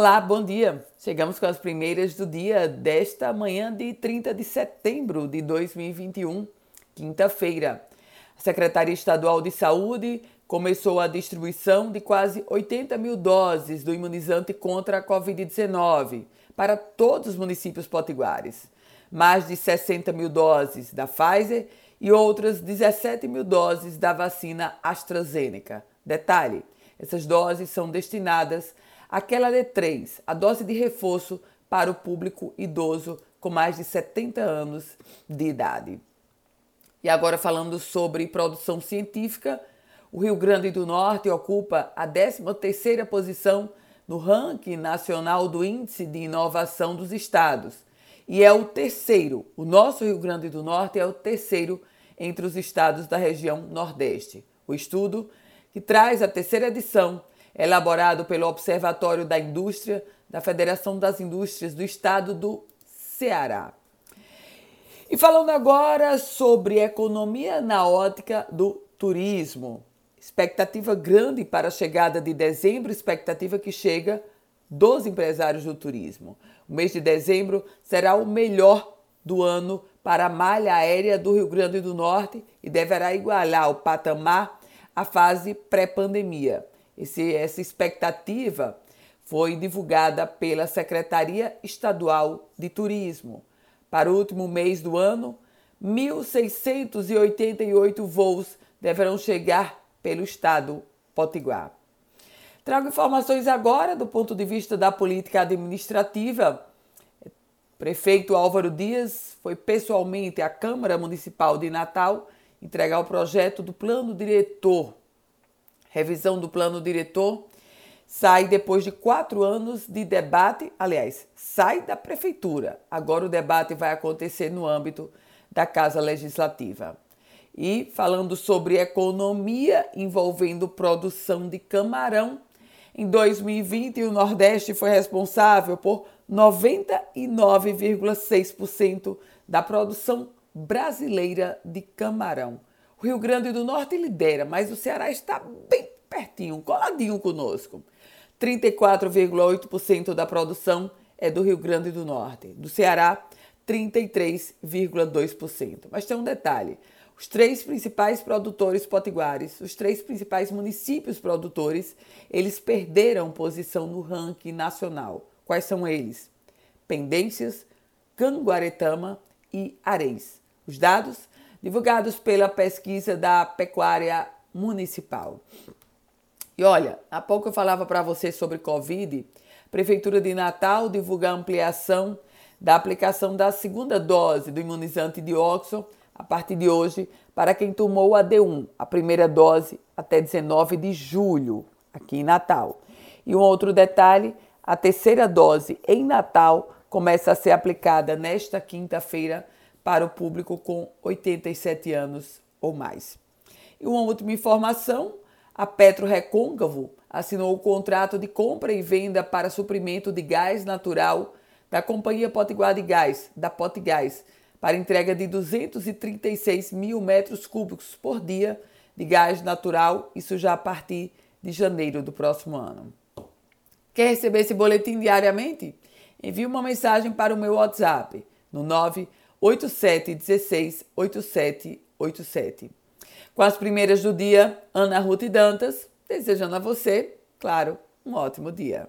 Olá, bom dia. Chegamos com as primeiras do dia desta manhã de 30 de setembro de 2021, quinta-feira. A Secretaria Estadual de Saúde começou a distribuição de quase 80 mil doses do imunizante contra a Covid-19 para todos os municípios potiguares. Mais de 60 mil doses da Pfizer e outras 17 mil doses da vacina AstraZeneca. Detalhe: essas doses são destinadas àquela de 3, a dose de reforço para o público idoso com mais de 70 anos de idade. E agora falando sobre produção científica, o Rio Grande do Norte ocupa a 13ª posição no ranking nacional do Índice de Inovação dos Estados e é o terceiro, o nosso Rio Grande do Norte é o terceiro entre os estados da região Nordeste. O estudo que traz a terceira edição, elaborado pelo Observatório da Indústria da Federação das Indústrias do Estado do Ceará. E falando agora sobre economia na ótica do turismo. Expectativa grande para a chegada de dezembro, expectativa que chega dos empresários do turismo. O mês de dezembro será o melhor do ano para a malha aérea do Rio Grande do Norte e deverá igualar o patamar a fase pré-pandemia. Essa expectativa foi divulgada pela Secretaria Estadual de Turismo. Para o último mês do ano, 1.688 voos deverão chegar pelo estado potiguar. Trago informações agora do ponto de vista da política administrativa. Prefeito Álvaro Dias foi pessoalmente à Câmara Municipal de Natal entregar o projeto do plano diretor. Revisão do plano diretor sai depois de quatro anos de debate. Aliás, sai da prefeitura. Agora o debate vai acontecer no âmbito da Casa Legislativa. E falando sobre economia envolvendo produção de camarão, em 2020 o Nordeste foi responsável por 99,6% da produção brasileira de camarão. O Rio Grande do Norte lidera, mas o Ceará está bem pertinho, coladinho conosco. 34,8% da produção é do Rio Grande do Norte. Do Ceará, 33,2%. Mas tem um detalhe: os três principais produtores potiguares, os três principais municípios produtores, eles perderam posição no ranking nacional. Quais são eles? Pendências, Canguaretama e Areis. Os dados divulgados pela pesquisa da Pecuária Municipal. E olha, há pouco eu falava para você sobre Covid. Prefeitura de Natal divulga a ampliação da aplicação da segunda dose do imunizante de Oxford a partir de hoje para quem tomou a D1, a primeira dose, até 19 de julho, aqui em Natal. E um outro detalhe: a terceira dose em Natal começa a ser aplicada nesta quinta-feira para o público com 87 anos ou mais. E uma última informação: a Petro Recôncavo assinou o contrato de compra e venda para suprimento de gás natural da Companhia Potiguar de Gás, da Potgás, para entrega de 236 mil metros cúbicos por dia de gás natural, isso já a partir de janeiro do próximo ano. Quer receber esse boletim diariamente? Envie uma mensagem para o meu WhatsApp no 9 8716 8787. Com as primeiras do dia, Ana Ruth Dantas, desejando a você, claro, um ótimo dia.